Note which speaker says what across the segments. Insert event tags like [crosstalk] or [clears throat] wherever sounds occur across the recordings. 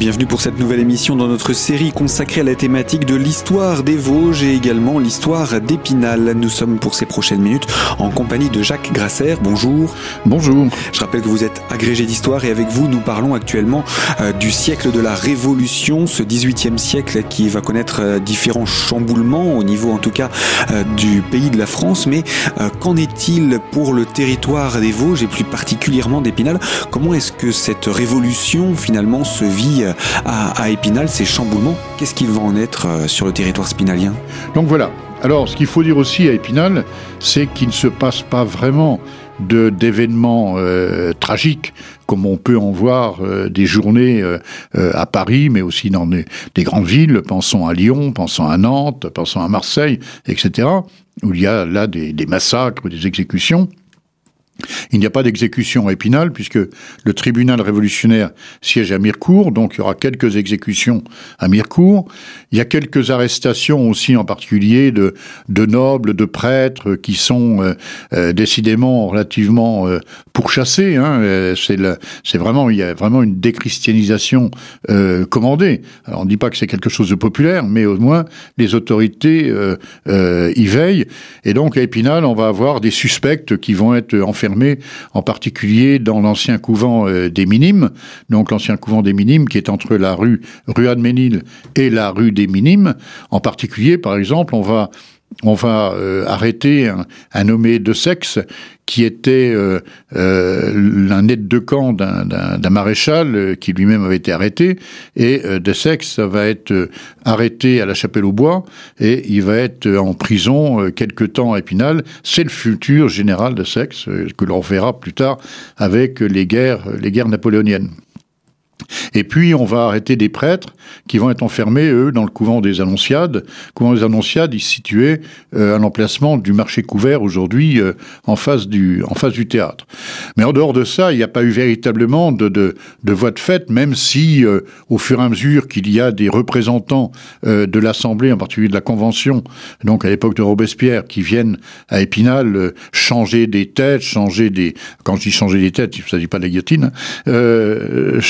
Speaker 1: Bienvenue pour cette nouvelle émission dans notre série consacrée à la thématique de l'histoire des Vosges et également l'histoire d'Épinal. Nous sommes pour ces prochaines minutes en compagnie de Jacques Grasser. Bonjour.
Speaker 2: Bonjour.
Speaker 1: Je rappelle que vous êtes agrégé d'histoire et avec vous nous parlons actuellement euh, du siècle de la Révolution, ce 18e siècle qui va connaître euh, différents chamboulements au niveau en tout cas euh, du pays de la France. Mais qu'en est-il pour le territoire des Vosges et plus particulièrement d'Épinal? Comment est-ce que cette révolution finalement se vit à, Épinal, ces chamboulements, qu'est-ce qu'il va en être euh, sur le territoire spinalien?
Speaker 2: Donc voilà. Alors, ce qu'il faut dire aussi à Épinal, c'est qu'il ne se passe pas vraiment d'événements euh, tragiques comme on peut en voir euh, des journées à Paris, mais aussi dans des, grandes villes. Pensons à Lyon, pensons à Nantes, pensons à Marseille, etc., où il y a là des massacres, des exécutions. Il n'y a pas d'exécution à Épinal puisque le tribunal révolutionnaire siège à Mirecourt, donc il y aura quelques exécutions à Mirecourt. Il y a quelques arrestations aussi, en particulier de, nobles, de prêtres qui sont euh, euh, décidément relativement euh, pourchassés. Hein. C'est vraiment il y a vraiment une déchristianisation commandée. On ne dit pas que c'est quelque chose de populaire, mais au moins les autorités y veillent. Et donc à Épinal, on va avoir des suspects qui vont être enfermés en particulier dans l'ancien couvent euh, des Minimes, donc l'ancien couvent des Minimes qui est entre la rue Ruade-Ménil et la rue des Minimes. En particulier, par exemple, on va on va euh, arrêter un, nommé de qui était euh, euh, un aide de camp d'un maréchal euh, qui lui-même avait été arrêté, et de sexe va être arrêté à la Chapelle au Bois, et il va être en prison quelque temps à Épinal. C'est le futur général de que l'on verra plus tard avec les guerres napoléoniennes. Et puis, on va arrêter des prêtres qui vont être enfermés, eux, dans le couvent des Annonciades. Le couvent des Annonciades, situait euh, à l'emplacement du marché couvert, aujourd'hui, euh, en, face du, en face du théâtre. Mais en dehors de ça, il n'y a pas eu véritablement de, de, de voie de fait, même si, euh, au fur et à mesure qu'il y a des représentants de l'Assemblée, en particulier de la Convention, donc à l'époque de Robespierre, qui viennent à Épinal changer des têtes, changer des... Quand je dis changer des têtes, il ne s'agit pas de la guillotine, hein,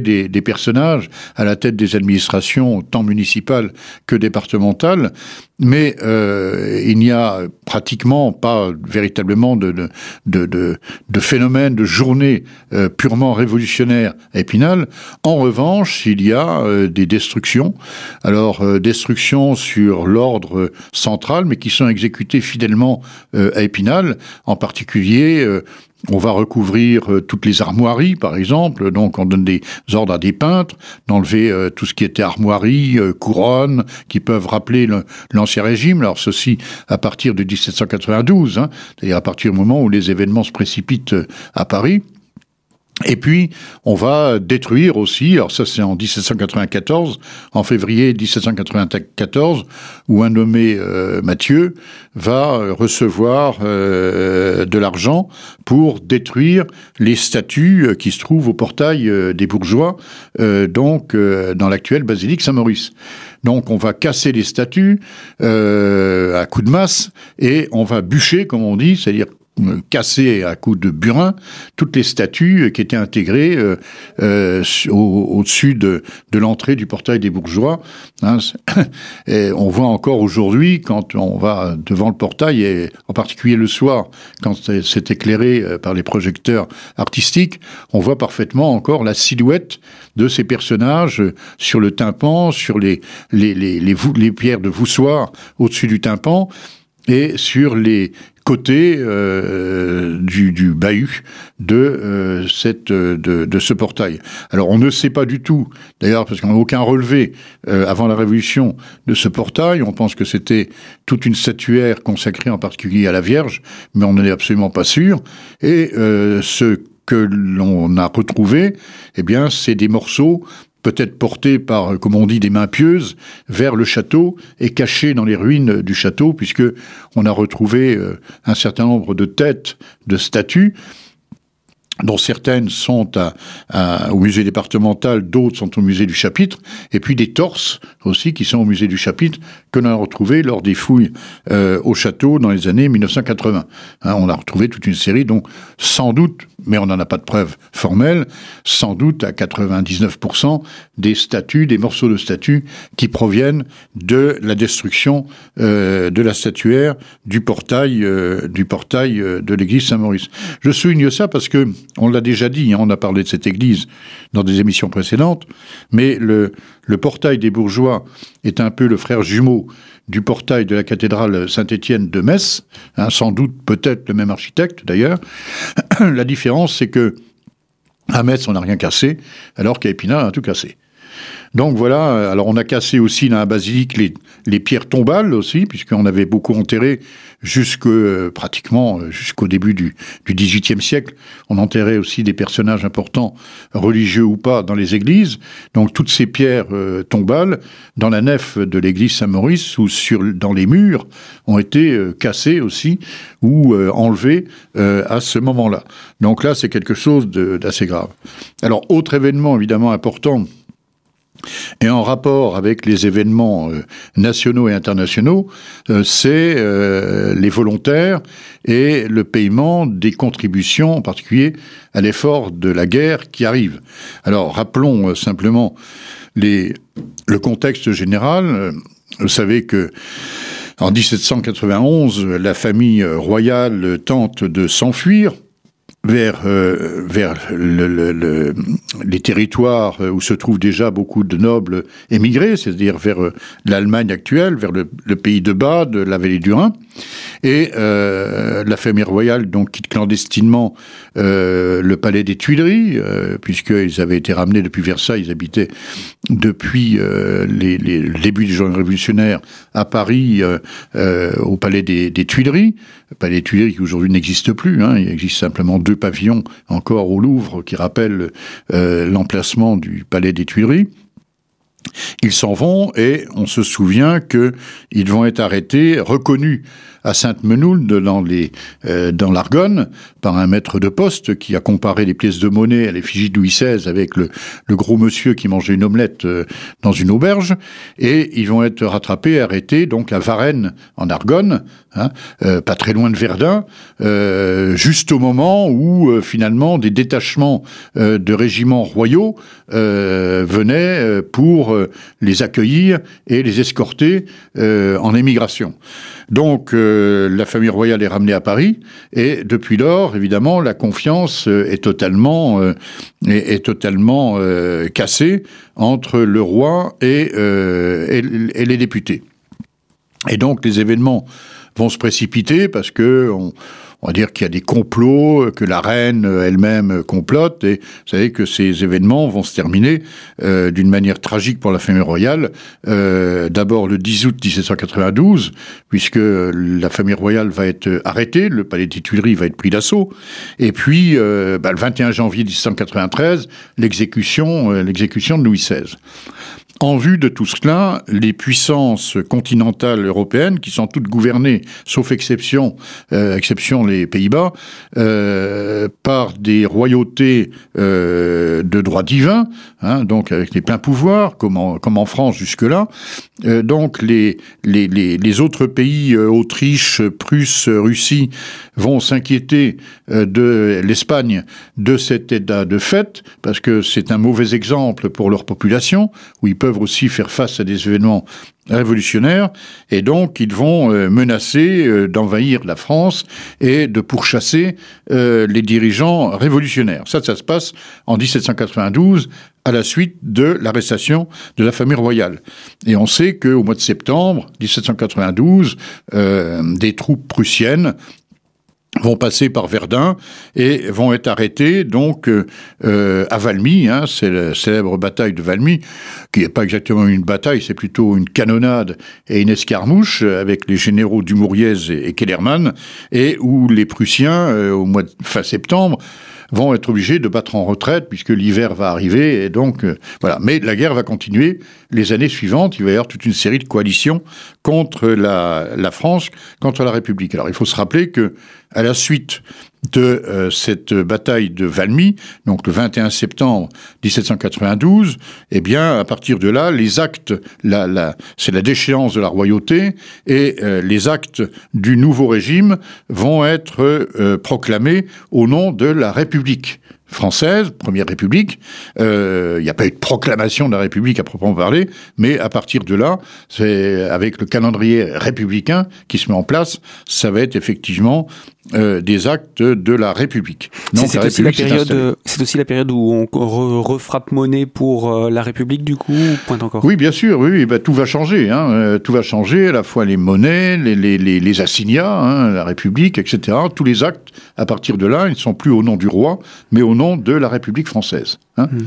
Speaker 2: des, personnages à la tête des administrations, tant municipales que départementales, mais euh, il n'y a pratiquement pas véritablement de, de, de, phénomène de journée euh, purement révolutionnaire à Épinal. En revanche, il y a euh, des destructions. Alors, destructions sur l'ordre central, mais qui sont exécutées fidèlement à Épinal, en particulier on va recouvrir euh, toutes les armoiries, par exemple. Donc, on donne des ordres à des peintres d'enlever euh, tout ce qui était armoirie, euh, couronne, qui peuvent rappeler l'Ancien Régime. Alors, ceci à partir de 1792, hein, c'est-à-dire à partir du moment où les événements se précipitent à Paris. Et puis, on va détruire aussi, alors ça c'est en 1794, en février 1794, où un nommé euh, Mathieu va recevoir euh, de l'argent pour détruire les statues euh, qui se trouvent au portail des bourgeois, donc dans l'actuelle basilique Saint-Maurice. Donc on va casser les statues à coups de masse et on va bûcher, comme on dit, c'est-à-dire casser à coups de burin toutes les statues qui étaient intégrées euh, euh, au-dessus de, l'entrée du portail des bourgeois. Hein, [coughs] et on voit encore aujourd'hui, quand on va devant le portail, et en particulier le soir, quand c'est éclairé euh, par les projecteurs artistiques, on voit parfaitement encore la silhouette de ces personnages sur le tympan, sur les, les, les, les, les pierres de voussoir au-dessus du tympan, et sur les côté euh, du, bahut de, euh, cette, de, ce portail. Alors on ne sait pas du tout, d'ailleurs parce qu'on n'a aucun relevé euh, avant la Révolution de ce portail, on pense que c'était toute une statuaire consacrée en particulier à la Vierge, mais on n'en est absolument pas sûr. Et ce que l'on a retrouvé, eh bien, c'est des morceaux peut-être porté par, comme on dit, des mains pieuses, vers le château et caché dans les ruines du château, puisque on a retrouvé euh, un certain nombre de têtes de statues dont certaines sont au musée départemental, d'autres sont au musée du chapitre, et puis des torses aussi qui sont au musée du chapitre que l'on a retrouvé lors des fouilles euh, au château dans les années 1980. Hein, on a retrouvé toute une série, donc sans doute, mais on n'en a pas de preuves formelles, sans doute à 99% des statues, des morceaux de statues qui proviennent de la destruction euh, de la statuaire du portail, euh, du portail de l'église Saint-Maurice. Je souligne ça parce que on l'a déjà dit, hein, on a parlé de cette église dans des émissions précédentes, mais le, portail des bourgeois est un peu le frère jumeau du portail de la cathédrale Saint-Étienne de Metz, hein, sans doute peut-être le même architecte d'ailleurs. [clears throat] la différence, c'est que à Metz, on n'a rien cassé, alors qu'à Épinal, on a tout cassé. Donc voilà, alors on a cassé aussi dans la basilique les, pierres tombales aussi, puisqu'on avait beaucoup enterré jusque euh, pratiquement euh, jusqu'au début du, du XVIIIe siècle. On enterrait aussi des personnages importants, religieux ou pas, dans les églises. Donc toutes ces pierres euh, tombales dans la nef de l'église Saint-Maurice ou sur dans les murs ont été cassées aussi ou enlevées à ce moment-là. Donc là, c'est quelque chose d'assez grave. Alors autre événement évidemment important et en rapport avec les événements euh, nationaux et internationaux, euh, c'est euh, les volontaires et le paiement des contributions, en particulier à l'effort de la guerre qui arrive. Alors rappelons simplement le contexte général. Vous savez que en 1791, la famille royale tente de s'enfuir vers, euh, vers le, les territoires où se trouvent déjà beaucoup de nobles émigrés, c'est-à-dire vers euh, l'Allemagne actuelle, vers le, pays de Bas, de la vallée du Rhin. Et euh, la famille royale donc quitte clandestinement le palais des Tuileries, puisqu'ils avaient été ramenés depuis Versailles, ils habitaient depuis les, les, le début du genre révolutionnaire à Paris, au palais des, des Tuileries. Le palais des Tuileries qui aujourd'hui n'existe plus, hein, il existe simplement deux pavillons encore au Louvre qui rappellent euh, l'emplacement du palais des Tuileries. Ils s'en vont et on se souvient qu'ils vont être arrêtés, reconnus à Sainte-Menoul, dans, les, euh, dans l'Argonne, par un maître de poste qui a comparé les pièces de monnaie à l'effigie de Louis XVI avec le, le, gros monsieur qui mangeait une omelette euh, dans une auberge. Et ils vont être rattrapés, arrêtés, donc à Varennes, en Argonne, hein, euh, pas très loin de Verdun, juste au moment où finalement des détachements de régiments royaux venaient pour les accueillir et les escorter en émigration. Donc euh, la famille royale est ramenée à Paris et depuis lors, évidemment, la confiance euh, est totalement, euh, est, totalement cassée entre le roi et, et, les députés. Et donc les événements vont se précipiter parce que on va dire qu'il y a des complots, que la reine elle-même complote, et vous savez que ces événements vont se terminer euh, d'une manière tragique pour la famille royale. Euh, D'abord le 10 août 1792, puisque la famille royale va être arrêtée, le palais des Tuileries va être pris d'assaut, et puis euh, bah, le 21 janvier 1793, l'exécution, euh, l'exécution de Louis XVI. En vue de tout cela, les puissances continentales européennes, qui sont toutes gouvernées, sauf exception, euh, exception les Pays-Bas, euh, par des royautés euh, de droit divin, hein, donc avec les pleins pouvoirs, comme en, France jusque-là, euh, donc les, les, les, les, autres pays, Autriche, Prusse, Russie, vont s'inquiéter de l'Espagne de cet état de fait, parce que c'est un mauvais exemple pour leur population, où ils peuvent aussi faire face à des événements révolutionnaires, et donc ils vont euh, menacer euh, d'envahir la France et de pourchasser euh, les dirigeants révolutionnaires. Ça, ça se passe en 1792 à la suite de l'arrestation de la famille royale. Et on sait qu'au mois de septembre 1792, des troupes prussiennes vont passer par Verdun et vont être arrêtés donc euh, à Valmy, hein, c'est la célèbre bataille de Valmy, qui n'est pas exactement une bataille, c'est plutôt une canonnade et une escarmouche avec les généraux Dumouriez et, Kellermann, et où les Prussiens, euh, au mois de fin septembre, vont être obligés de battre en retraite puisque l'hiver va arriver et donc euh, voilà. Mais la guerre va continuer les années suivantes. Il va y avoir toute une série de coalitions contre la, la France, contre la République. Alors il faut se rappeler que à la suite de euh, cette bataille de Valmy, donc le 21 septembre 1792, eh bien, à partir de là, les actes, c'est la déchéance de la royauté, et euh, les actes du nouveau régime vont être euh, proclamés au nom de la République française, Première République. Euh, il n'y a pas eu de proclamation de la République à proprement parler, mais à partir de là, c'est avec le calendrier républicain qui se met en place, ça va être effectivement euh, des actes de la République.
Speaker 1: C'est aussi, la période, c'est aussi la période où on refrappe monnaie pour euh, la République, du coup, point encore?
Speaker 2: Oui, bien sûr, oui, bah, tout va changer. Hein, tout va changer, à la fois les monnaies, les, les, les, les assignats, hein, la République, etc. Tous les actes, à partir de là, ils ne sont plus au nom du roi, mais au nom de la République française. Hein. Hmm.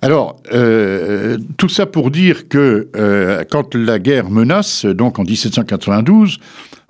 Speaker 2: Alors, euh, tout ça pour dire que euh, quand la guerre menace, donc en 1792,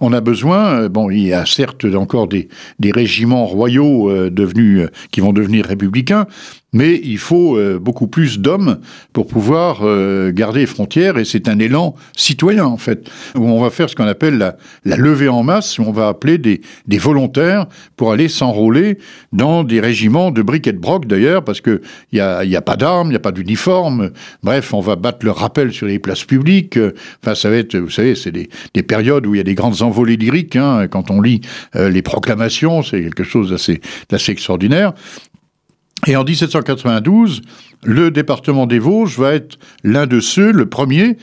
Speaker 2: on a besoin, euh, bon, il y a certes encore des, des régiments royaux devenus, qui vont devenir républicains, mais il faut euh, beaucoup plus d'hommes pour pouvoir euh, garder les frontières, et c'est un élan citoyen, en fait, où on va faire ce qu'on appelle la, la, levée en masse, où on va appeler des, des volontaires pour aller s'enrôler dans des régiments de briques et de broc, d'ailleurs, parce qu'il n'y a, y a pas d'armes, il n'y a pas d'uniforme, bref, on va battre le rappel sur les places publiques, enfin, ça va être, vous savez, c'est des, des périodes où il y a des grandes envolées lyriques, hein, quand on lit euh, les proclamations, c'est quelque chose d'assez extraordinaire, et en 1792, le département des Vosges va être l'un de ceux, le premier,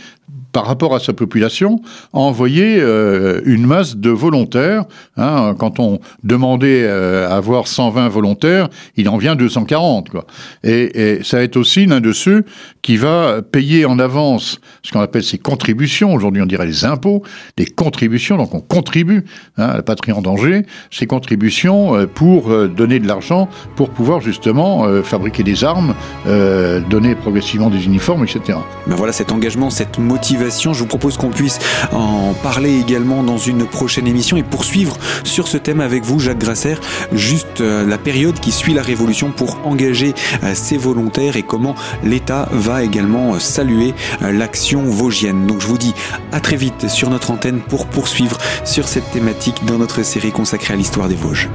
Speaker 2: par rapport à sa population, a envoyé euh, une masse de volontaires. Hein, quand on demandait euh, avoir 120 volontaires, il en vient 240. Quoi. Et, et ça va être aussi l'un de ceux qui va payer en avance ce qu'on appelle ses contributions. Aujourd'hui, on dirait les impôts, des contributions. Donc, on contribue hein, à la patrie en danger, ces contributions euh, pour donner de l'argent pour pouvoir justement fabriquer des armes, donner progressivement des uniformes, etc.
Speaker 1: Ben voilà cet engagement, cette motivation je vous propose qu'on puisse en parler également dans une prochaine émission et poursuivre sur ce thème avec vous, Jacques Grasser, juste euh, la période qui suit la Révolution pour engager ses euh, volontaires et comment l'État va également euh, saluer l'action vosgienne. Donc je vous dis à très vite sur notre antenne pour poursuivre sur cette thématique dans notre série consacrée à l'histoire des Vosges.